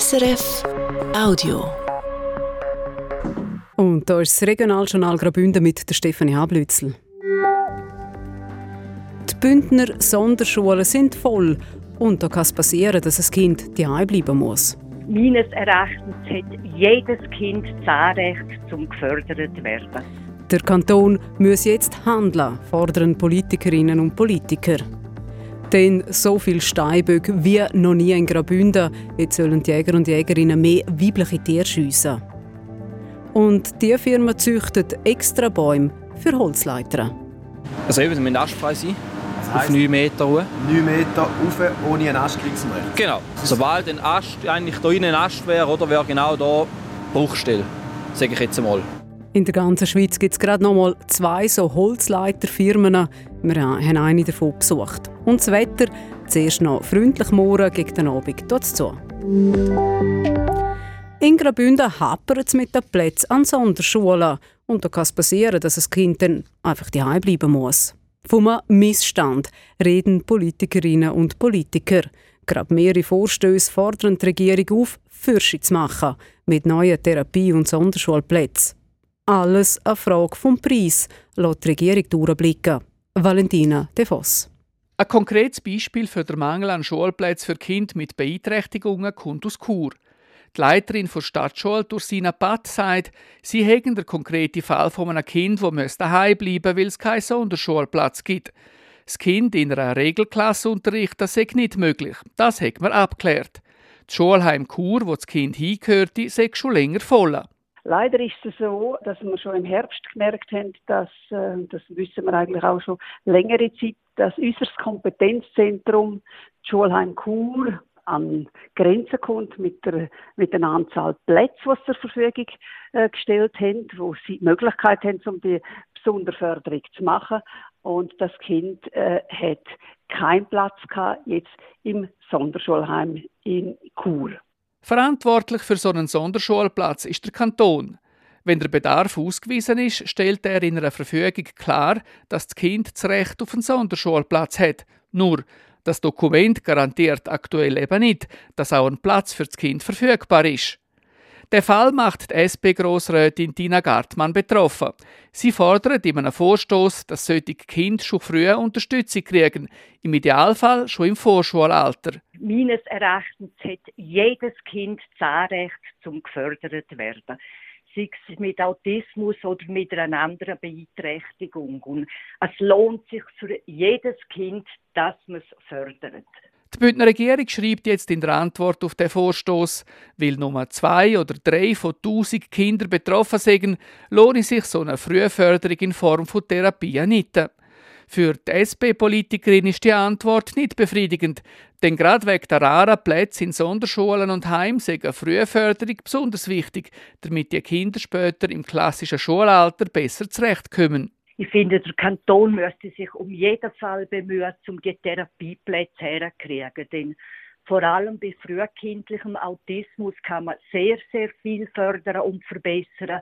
SRF Audio. Und da ist das Regionaljournal Graubünden mit der Stefanie Hablützel. Die Bündner Sonderschulen sind voll und da kann es passieren, dass ein Kind die bleiben muss. Meines Erachtens hat jedes Kind das Anrecht, zum gefördert zu werden. Der Kanton muss jetzt handeln, fordern Politikerinnen und Politiker. Denn so viel Steinböcke wie noch nie in Graubünden. Jetzt sollen die Jäger und Jägerinnen mehr weibliche Tiere schiessen. Und die Firma züchtet extra Bäume für Holzleiter. Also eben, sie müssen astfrei sein. auf 9 Meter hoch. 9 Meter rauf, ohne einen Ast links und rechts. Genau. Sobald ein Ast, eigentlich da innen ein Ast wäre, oder wäre genau da Bruchstelle. Sage ich jetzt einmal. In der ganzen Schweiz gibt es gerade noch mal zwei so Holzleiterfirmen. Wir haben eine davon besucht. Und das Wetter, zuerst noch freundlich morgen, gegen den Abend tut es zu. In Graubünden hapert es mit den Plätzen an Sonderschulen. Und da kann es passieren, dass das Kind dann einfach daheim bleiben muss. Vom Missstand reden Politikerinnen und Politiker. Gerade mehrere Vorstöße fordern die Regierung auf, Forschung zu machen mit neuen Therapie- und Sonderschulplätzen. Alles eine Frage vom Preis, lässt die Regierung durchblicken. Valentina De Voss. Ein konkretes Beispiel für den Mangel an Schulplätzen für Kinder mit Beeinträchtigungen kommt aus Chur. Die Leiterin der Stadtschule, Ursina Patt, sagt, sie hätten den konkreten Fall von einem Kind, das daheim bleiben weil es keinen Sonderschulplatz gibt. Das Kind in einer Regelklasse unterrichten sei nicht möglich. Das hat man abgeklärt. Das Schulheim Chur, wo das Kind hingehörte, sei schon länger voll. Leider ist es so, dass wir schon im Herbst gemerkt haben, dass, äh, das wissen wir eigentlich auch schon längere Zeit, dass unser Kompetenzzentrum, Schulheim Chur, an Grenzen kommt mit der, mit der Anzahl Plätze, die sie zur Verfügung äh, gestellt haben, wo sie die Möglichkeit haben, um die Sonderförderung zu machen. Und das Kind äh, hat keinen Platz gehabt, jetzt im Sonderschulheim in Chur. Verantwortlich für so einen Sonderschulplatz ist der Kanton. Wenn der Bedarf ausgewiesen ist, stellt er in einer Verfügung klar, dass das Kind das Recht auf einen Sonderschulplatz hat. Nur, das Dokument garantiert aktuell eben nicht, dass auch ein Platz für das Kind verfügbar ist. Der Fall macht die SP-Grossrätin Tina Gartmann betroffen. Sie fordert in einem Vorstoß, dass solche Kinder schon früh Unterstützung kriegen, im Idealfall schon im Vorschulalter. Meines Erachtens hat jedes Kind das Anrecht, zum gefördert werden sei es mit Autismus oder mit einer anderen Beeinträchtigung. Und es lohnt sich für jedes Kind, dass man es fördert. Die Bündner Regierung schreibt jetzt in der Antwort auf den Vorstoß, weil Nummer zwei oder drei von tausend Kindern betroffen sind, lohne sich so eine Frühförderung in Form von Therapie nicht. Für die SP-Politikerin ist die Antwort nicht befriedigend, denn gerade wegen der raren Plätze in Sonderschulen und Heim sei eine Frühförderung besonders wichtig, damit die Kinder später im klassischen Schulalter besser zurechtkommen. Ich finde, der Kanton müsste sich um jeden Fall bemühen, um die Therapieplätze herzukriegen. Denn vor allem bei frühkindlichem Autismus kann man sehr, sehr viel fördern und verbessern,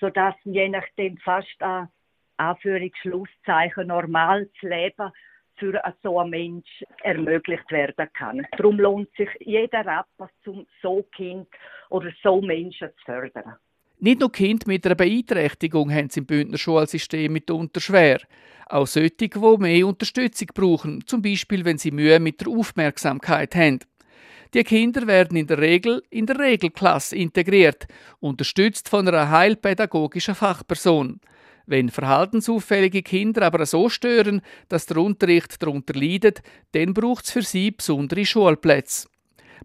sodass je nachdem fast an Anführungsschlusszeichen normales Leben für so einen Mensch ermöglicht werden kann. Darum lohnt sich jeder Rapper, um so Kind oder so Menschen zu fördern. Nicht nur Kinder mit einer Beeinträchtigung haben es im Bündner Schulsystem mitunter schwer. Auch solche, die mehr Unterstützung brauchen, zum Beispiel wenn sie Mühe mit der Aufmerksamkeit haben. Die Kinder werden in der Regel in der Regelklasse integriert, unterstützt von einer heilpädagogischen Fachperson. Wenn verhaltensauffällige Kinder aber so stören, dass der Unterricht darunter leidet, dann braucht es für sie besondere Schulplätze.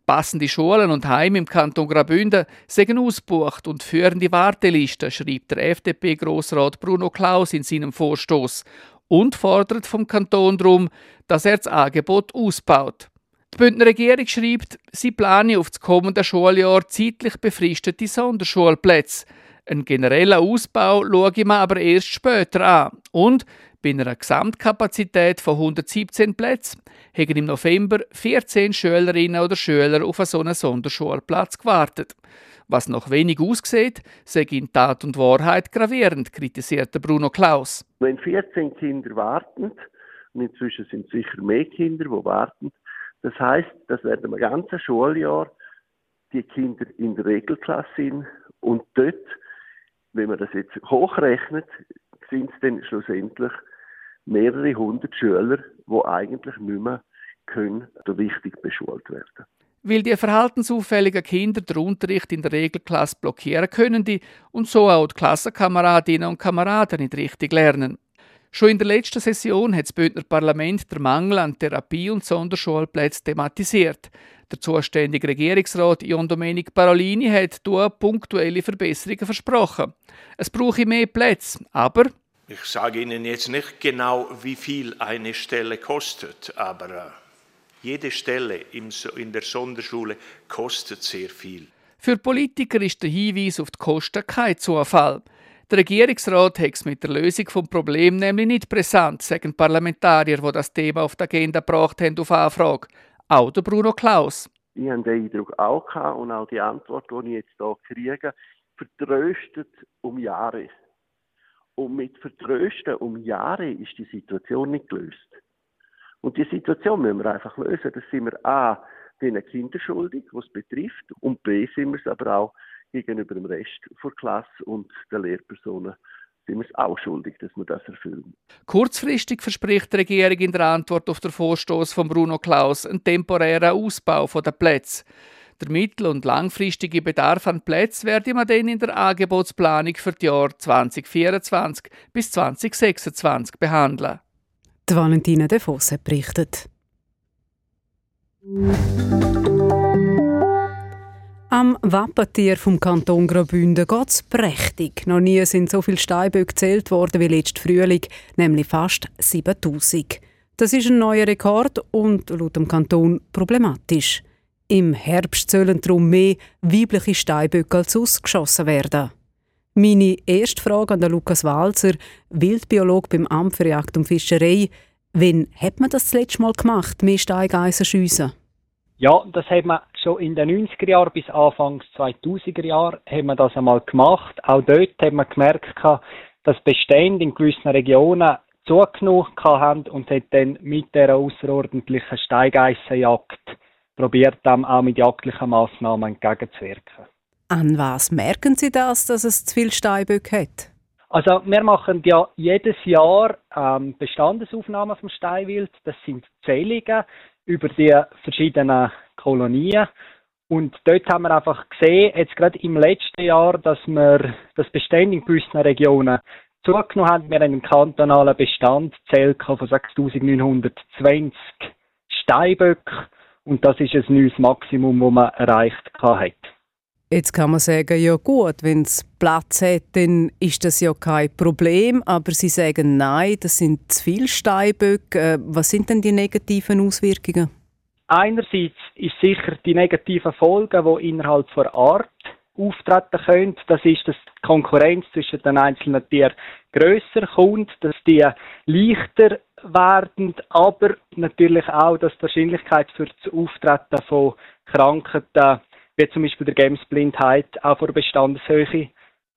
Passende Schulen und Heime im Kanton Graubünden sind ausgebucht und führen die Warteliste, schreibt der FDP-Grossrat Bruno Klaus in seinem Vorstoß und fordert vom Kanton darum, dass er das Angebot ausbaut. Die Bündner Regierung schreibt, sie plane auf das kommende Schuljahr zeitlich befristete Sonderschulplätze. Ein genereller Ausbau schaue ich mir aber erst später an. Und bei einer Gesamtkapazität von 117 Plätzen haben im November 14 Schülerinnen oder Schüler auf so einen Sonderschulplatz gewartet. Was noch wenig aussieht, sei in Tat und Wahrheit gravierend, kritisierte Bruno Klaus. Wenn 14 Kinder warten, und inzwischen sind sicher mehr Kinder, die warten, das heißt, dass während einem ganzen Schuljahr die Kinder in der Regelklasse sind und dort, wenn man das jetzt hochrechnet, sind es dann schlussendlich mehrere hundert Schüler, die eigentlich nicht mehr können richtig beschult werden. Weil die verhaltensauffälligen Kinder den Unterricht in der Regelklasse blockieren können die und so auch die Klassenkameradinnen und Kameraden nicht richtig lernen. Schon in der letzten Session hat das Bündner Parlament den Mangel an Therapie- und Sonderschulplätzen thematisiert. Der zuständige Regierungsrat Ion Domenic Parolini hat hier punktuelle Verbesserungen versprochen. Es brauche mehr Plätze, aber ich sage Ihnen jetzt nicht genau, wie viel eine Stelle kostet, aber äh, jede Stelle in der Sonderschule kostet sehr viel. Für Politiker ist der Hinweis auf die Kosten kein Zufall. Der Regierungsrat hat es mit der Lösung des Problems nämlich nicht brisant, sagen Parlamentarier, die das Thema auf die Agenda gebracht haben, auf Anfrage. Auch der Bruno Klaus. Ich habe den Eindruck auch gehabt und auch die Antwort, die ich jetzt hier kriege, vertröstet um Jahre. Und mit Vertrösten um Jahre ist die Situation nicht gelöst. Und die Situation müssen wir einfach lösen. Das sind wir A, den Kindern schuldig, was betrifft, und B, sind wir es aber auch gegenüber dem Rest der Klasse und der Lehrpersonen sind wir es auch schuldig, dass wir das erfüllen. Kurzfristig verspricht die Regierung in der Antwort auf den Vorstoß von Bruno Klaus einen temporären Ausbau der Plätze. Der mittel- und langfristige Bedarf an Plätzen werde man dann in der Angebotsplanung für die Jahre 2024 bis 2026 behandeln. Die Valentina De Fosse berichtet. Am Wappentier vom Kanton Graubünden geht es prächtig. Noch nie sind so viele Steinböcke gezählt worden wie letzten Frühling, nämlich fast 7000. Das ist ein neuer Rekord und laut dem Kanton problematisch. Im Herbst sollen darum mehr weibliche Steinböcke als ausgeschossen werden. Meine erste Frage an Lukas Walzer, Wildbiolog beim Amt für Jagd und Fischerei. Wann hat man das, das letzte Mal gemacht, mehr Steigeiser schiessen? Ja, das hat man schon in den 90er Jahren bis Anfangs 2000er Jahren haben wir das einmal gemacht. Auch dort hat man gemerkt, dass Bestände in gewissen Regionen zugenommen haben und hat dann mit der außerordentlichen Steigeissenjagd probiert, dem auch mit jagdlichen Massnahmen entgegenzuwirken. An was merken Sie das, dass es zu viel Steinböcke hat? Also wir machen ja jedes Jahr ähm, Bestandesaufnahmen vom Steinwild. Das sind Zählungen über die verschiedenen Kolonien. Und dort haben wir einfach gesehen, jetzt gerade im letzten Jahr, dass wir das Bestand in gewissen Regionen zugenommen haben. Wir haben einen kantonalen Bestand zählt von 6.920 Steinböcken. Und das ist ein neues Maximum, das man erreicht hat. Jetzt kann man sagen, ja gut, wenn es Platz hat, dann ist das ja kein Problem. Aber Sie sagen, nein, das sind zu viele Steinböcke. Äh, was sind denn die negativen Auswirkungen? Einerseits ist sicher die negativen Folgen, die innerhalb der Art auftreten können. Das ist, dass die Konkurrenz zwischen den einzelnen Tieren grösser kommt, dass die leichter werden, aber natürlich auch, dass die Wahrscheinlichkeit für das Auftreten von Krankheiten wie zum Beispiel der Gamesblindheit, auch von der Bestandeshöhe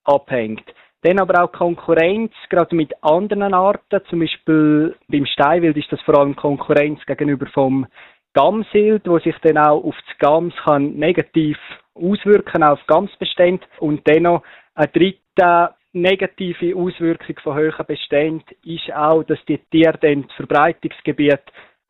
abhängt. Dann aber auch Konkurrenz, gerade mit anderen Arten, zum Beispiel beim Steinwild ist das vor allem Konkurrenz gegenüber vom Gamsild, wo sich dann auch auf das Gams kann negativ auswirken, auf Gamsbestände. Und dann noch eine dritte negative Auswirkung von höheren Beständen ist auch, dass die Tiere dann das Verbreitungsgebiet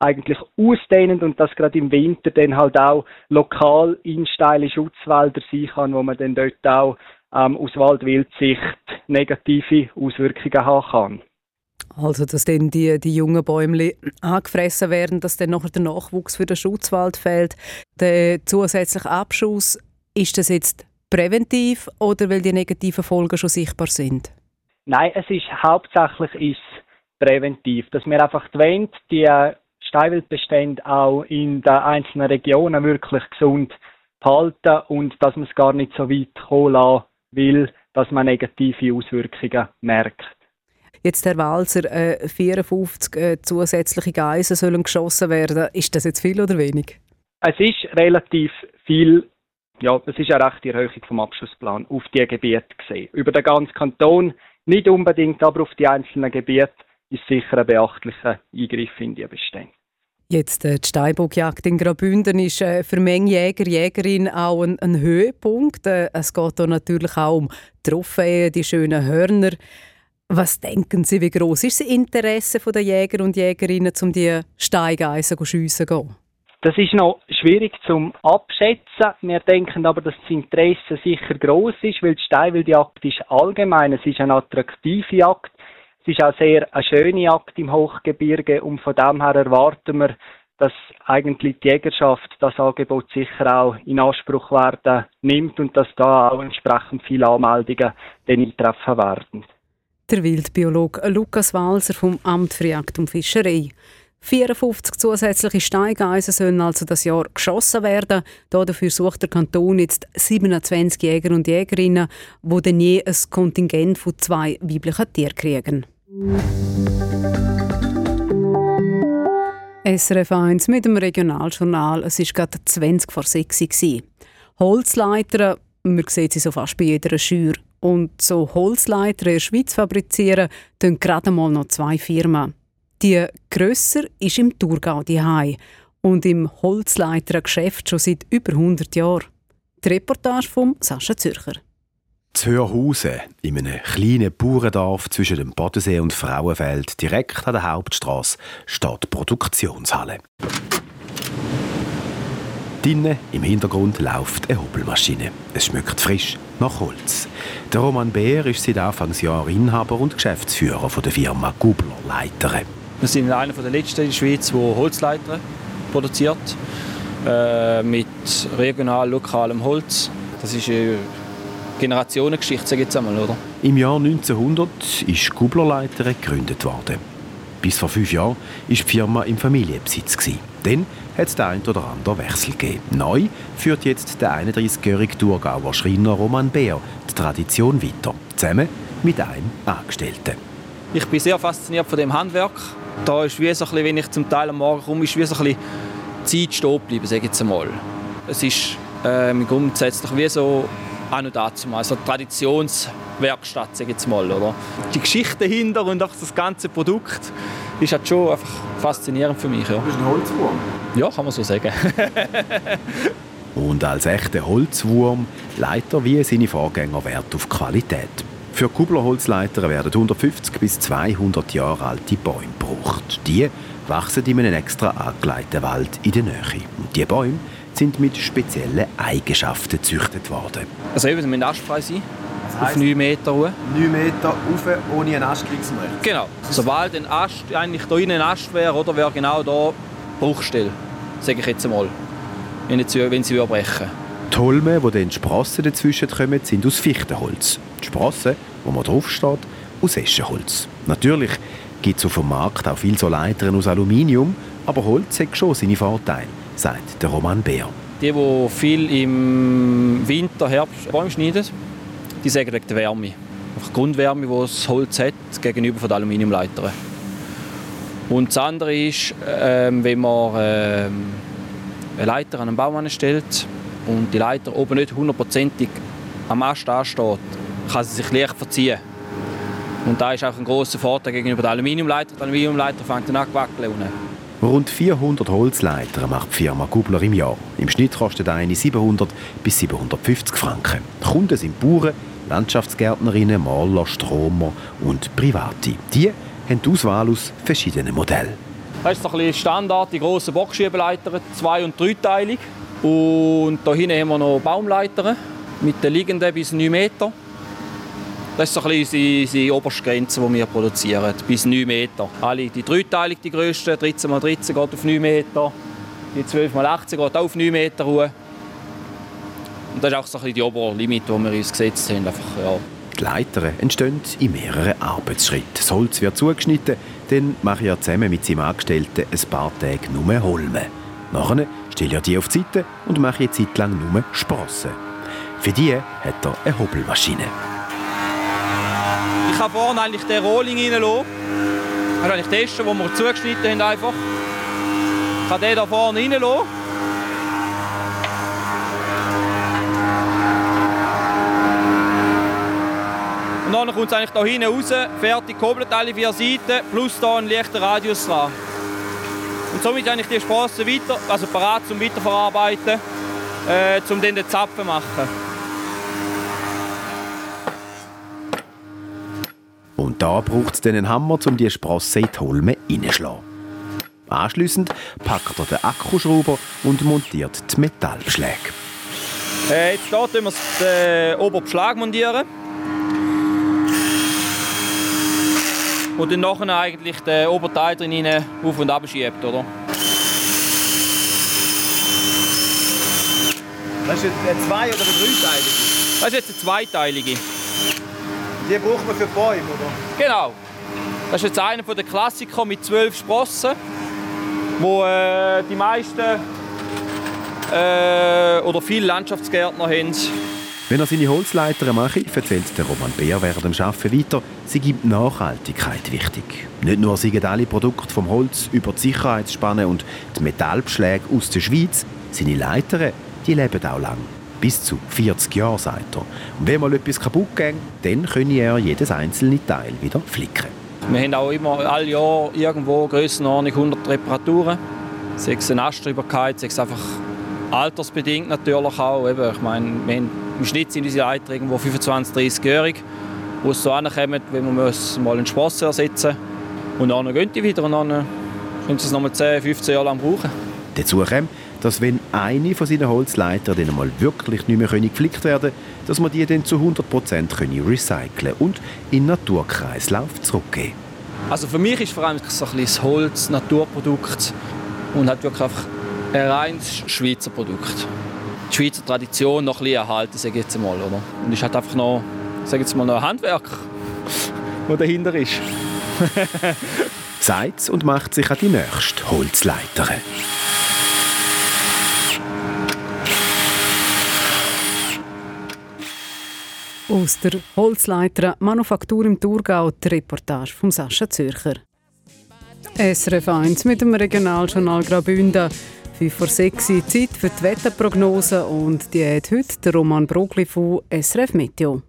eigentlich ausdehnen und das gerade im Winter dann halt auch lokal in steile Schutzwälder sein kann, wo man dann dort auch ähm, aus Waldwildsicht negative Auswirkungen haben kann. Also, dass dann die, die jungen Bäume angefressen werden, dass dann nachher der Nachwuchs für den Schutzwald fehlt. Der zusätzliche Abschuss, ist das jetzt präventiv oder weil die negativen Folgen schon sichtbar sind? Nein, es ist hauptsächlich ist präventiv, dass wir einfach die, die Steinwildbestände auch in den einzelnen Regionen wirklich gesund behalten und dass man es gar nicht so weit kommen lassen will, dass man negative Auswirkungen merkt. Jetzt, Herr Walzer, äh, 54 äh, zusätzliche Geisen sollen geschossen werden. Ist das jetzt viel oder wenig? Es ist relativ viel. Ja, es ist eine rechte Erhöhung vom Abschussplan auf die Gebiete gesehen. Über den ganzen Kanton nicht unbedingt, aber auf die einzelnen Gebiete ist sicher ein beachtlicher Eingriff in die Bestände. Jetzt äh, die Steinbockjagd in Graubünden ist äh, für Menge Jäger, Jägerin auch ein, ein Höhepunkt. Äh, es geht hier natürlich auch um Trophäen, die schönen Hörner. Was denken Sie, wie groß ist das Interesse der Jäger und Jägerinnen, um die Steigeisen zu schiessen? Das ist noch schwierig zum abschätzen. Wir denken aber, dass das Interesse sicher groß ist, weil die Steinwildjagd ist allgemein, es ist eine attraktive Jagd. Es ist auch sehr eine schöne Jagd im Hochgebirge und von dem her erwarten wir, dass eigentlich die Jägerschaft das Angebot sicher auch in Anspruch werden nimmt und dass da auch entsprechend viele Anmeldungen dann eintreffen werden. Der Wildbiologe Lukas Walser vom Amt für Jagd und Fischerei. 54 zusätzliche Steigeisen sollen also das Jahr geschossen werden. Dafür sucht der Kanton jetzt 27 Jäger und Jägerinnen, die dann je ein Kontingent von zwei weiblichen Tieren kriegen. SRF 1 mit dem Regionaljournal. Es war gerade 20 vor 6 Uhr. Holzleiter, man sieht sie so fast bei jeder Schür. Und so Holzleiter in der Schweiz fabrizieren, tun gerade mal noch zwei Firmen. Die grösser ist im Thurgau die und im Holzleitergeschäft schon seit über 100 Jahren. Die Reportage von Sascha Zürcher. Zu Hörhausen, in einem kleinen Bauerndorf zwischen dem Bodensee und Frauenfeld, direkt an der Hauptstraße, steht die Produktionshalle. Drinnen im Hintergrund läuft eine Hobelmaschine. Es schmeckt frisch nach Holz. Der Roman Bär ist seit Anfangsjahr Inhaber und Geschäftsführer der Firma Gubler Leiter. Wir sind einer der letzten in der Schweiz, der Holzleiter produziert. Äh, mit regional, lokalem Holz. Das ist eine Generationengeschichte, sage ich jetzt einmal, oder? Im Jahr 1900 ist Gublerleiter gegründet worden. Bis vor fünf Jahren war die Firma im Familienbesitz. Dann hat es den einen oder anderen Wechsel gegeben. Neu führt jetzt der 31-jährige Thurgauer Schreiner Roman Bär die Tradition weiter, zusammen mit einem Angestellten. Ich bin sehr fasziniert von dem Handwerk da ist wie so ein bisschen, wenn ich zum Teil am Morgen komme, ist wie so ein bisschen Zeit stehen geblieben, sage ich jetzt einmal. Es ist ähm, grundsätzlich wie so auch noch dazu mal, so eine Traditionswerkstatt, sage ich jetzt mal, oder? Die Geschichte dahinter und auch das ganze Produkt ist halt schon einfach faszinierend für mich. Ja. Du bist ein Holzwurm? Ja, kann man so sagen. und als echter Holzwurm leitet er wie seine Vorgänger Wert auf Qualität. Für Kublerholzleiter werden 150 bis 200 Jahre alte Bäume gebraucht. Die wachsen in einem extra angelegten Wald in der Nähe. Und diese Bäume sind mit speziellen Eigenschaften gezüchtet worden. Also eben, sie müssen astfrei sein. auf 9 Meter hoch. 9 Meter rauf, ohne einen Ast links und. Genau. Sobald ein Ast, eigentlich hier ein Ast wäre, oder wäre genau hier Bruchstelle, sage ich jetzt einmal, wenn sie, wenn sie brechen Die Holme, wo dann die Sprossen dazwischen kommen, sind aus Fichtenholz. Die Sprossen wo man draufsteht, aus Eschenholz. Natürlich gibt es auf dem Markt auch viele so Leitern aus Aluminium, aber Holz hat schon seine Vorteile, sagt der Roman Bär. Die, die viel im Winter, Herbst Bäume schneiden, die wegen der Wärme. Einfach Grundwärme, die das Holz hat, gegenüber den Aluminiumleitern. Und das andere ist, ähm, wenn man ähm, eine Leiter an einen Baum anstellt und die Leiter oben nicht hundertprozentig am Ast ansteht, kann sie sich leicht verziehen. Und da ist auch ein großer Vorteil gegenüber der Aluminiumleiter. Der Aluminiumleiter fängt dann an zu wackeln. Rund 400 Holzleiter macht die Firma Gubler im Jahr. Im Schnitt kostet eine 700 bis 750 Franken. Kunden sind Bauern, Landschaftsgärtnerinnen, Maler, Stromer und Private. Die haben die Auswahl aus verschiedenen Modellen. Das ist ein Standard, die grossen Boxschiebeleiter, zwei- und dreiteilig. Und hier hinten haben wir noch Baumleiter mit den liegenden bis 9 Meter. Das ist so ein bisschen unsere oberste Grenze, die wir produzieren, bis 9 Meter. Alle, die dreiteilig, die grössten, 13 x 13 geht auf 9 Meter, die 12 x 18 geht auch auf 9 Meter hoch. Und das ist auch so ein bisschen die Oberlimit, die wir uns gesetzt haben. Einfach, ja. Die Leitern entstehen in mehreren Arbeitsschritten. Das Holz wird zugeschnitten, dann mache er zusammen mit seinem Angestellten ein paar Tage nur Holme. Nachher stelle er die auf die Seite und mache eine Zeit lang nur Sprossen. Für die hat er eine Hobelmaschine kann vorne eigentlich den Rohling reinlassen. Ist eigentlich testen, den wir zugeschnitten haben. Einfach. Ich kann den hier vorne reinlassen. Und dann kommt es eigentlich hier hinten raus, fertig gehobelt alle vier Seiten, plus hier ein leichter Radius dran. Und somit habe ich die Sprossen weiter, also parat zum Weiterverarbeiten, äh, um dann den Zapfen zu machen. Da braucht es einen Hammer, um die Sprosse in die Holme reinzuschlagen. Anschliessend packt er den Akkuschrauber und montiert die Metallbeschläge. Äh, jetzt hier wir den oberen Beschlag montieren. Und dann nachher eigentlich den Oberteil drin auf und ab schiebt, oder? Das ist eine zwei- oder eine dreiteilige? Das ist jetzt eine zweiteilige. Die braucht man für Bäume, oder? Genau. Das ist jetzt einer der Klassiker mit zwölf Sprossen, wo äh, die meisten äh, oder viele Landschaftsgärtner haben. Wenn er seine Holzleiter mache, erzählt der Roman Beer während dem Arbeiten weiter, sie gibt Nachhaltigkeit wichtig. Nicht nur sind alle Produkte vom Holz über die Sicherheitsspanne und die Metallbeschläge aus der Schweiz, seine Leitern, die leben auch lang. Bis zu 40 Jahre, sagt er. Und wenn mal etwas kaputt geht, dann könne er jedes einzelne Teil wieder flicken. Wir haben auch immer alle Jahr irgendwo Grössenordnung 100 Reparaturen. Sei es eine Astreibbarkeit, sei es einfach altersbedingt natürlich auch. Eben, ich meine, wir haben, im Schnitt sind unsere Leiter irgendwo 25, 30-jährig, wo es so ankommen, wenn wir mal einen Spass ersetzen Und dann gehen die wieder und dann können sie es noch mal 10, 15 Jahre lang brauchen. Dazu kommt, dass wenn eine von seinen Holzleitern dann mal wirklich nicht mehr geflickt werden können, dass man die dann zu 100% recyceln und in den Naturkreislauf zurückgeben Also für mich ist vor allem so ein das Holz ein Naturprodukt und hat wirklich einfach ein reines Schweizer Produkt. Die Schweizer Tradition noch ein bisschen erhalten, sage ich jetzt mal. Oder? Und ist halt einfach noch, sage jetzt mal, noch ein Handwerk, das dahinter ist. Sagt und macht sich an die nächste Holzleiter. Aus der Holzleiter Manufaktur im Thurgau die Reportage von Sascha Zürcher. SRF 1 mit dem Regionaljournal Graubünden. 5 vor 6 Uhr Zeit für die Wetterprognose und die hat heute der Roman Brogli von SRF Meteo.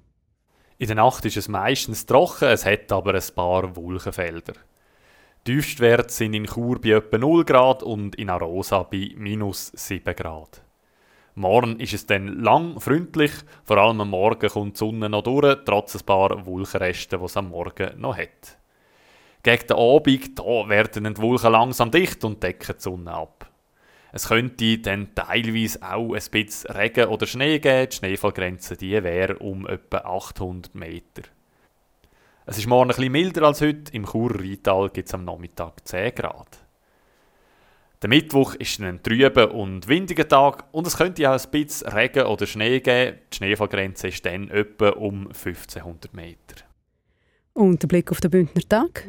In der Nacht ist es meistens trocken, es hat aber ein paar Wolkenfelder. Tiefstwerte sind in Chur bei etwa 0 Grad und in Arosa bei minus 7 Grad. Morgen ist es dann lang freundlich, vor allem am Morgen kommt die Sonne noch durch, trotz ein paar Wolkenresten, die es am Morgen noch hat. Gegen den Abend da werden die Wolken langsam dicht und decken die Sonne ab. Es könnte dann teilweise auch ein bisschen Regen oder Schnee geben. Die Schneefallgrenze die wäre um etwa 800 Meter. Es ist morgen ein bisschen milder als heute. Im Churer gibt es am Nachmittag 10 Grad. Der Mittwoch ist ein trüber und windiger Tag und es könnte auch ein bisschen Regen oder Schnee geben. Die Schneefallgrenze ist dann etwa um 1500 Meter. Und der Blick auf den Bündner Tag.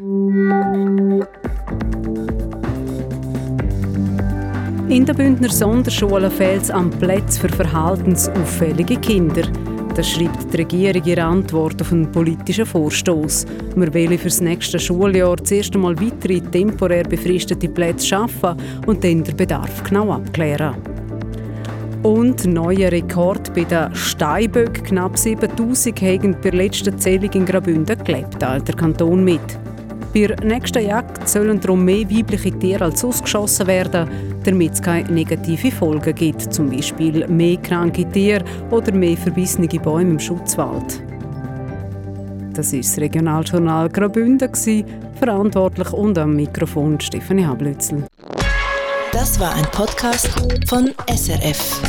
In den Bündner Sonderschulen fehlt es an Plätzen für verhaltensauffällige Kinder. Das schreibt die Regierung in ihrer Antwort auf einen politischen Vorstoß. Wir wollen für das nächste Schuljahr zuerst einmal weitere temporär befristete Plätze schaffen und dann den Bedarf genau abklären. Und neuer Rekord bei den Steinböck. Knapp 7000 haben bei der letzten Zählung in Graubünden gelebt, teilt der Kanton mit. Bei der nächsten Jagd sollen darum mehr weibliche Tiere als ausgeschossen werden, damit es keine negativen Folgen gibt, zum Beispiel mehr kranke Tiere oder mehr verbissene Bäume im Schutzwald. Das ist das Regionaljournal Graubünden, verantwortlich und am Mikrofon Stefanie Hablützel. Das war ein Podcast von SRF.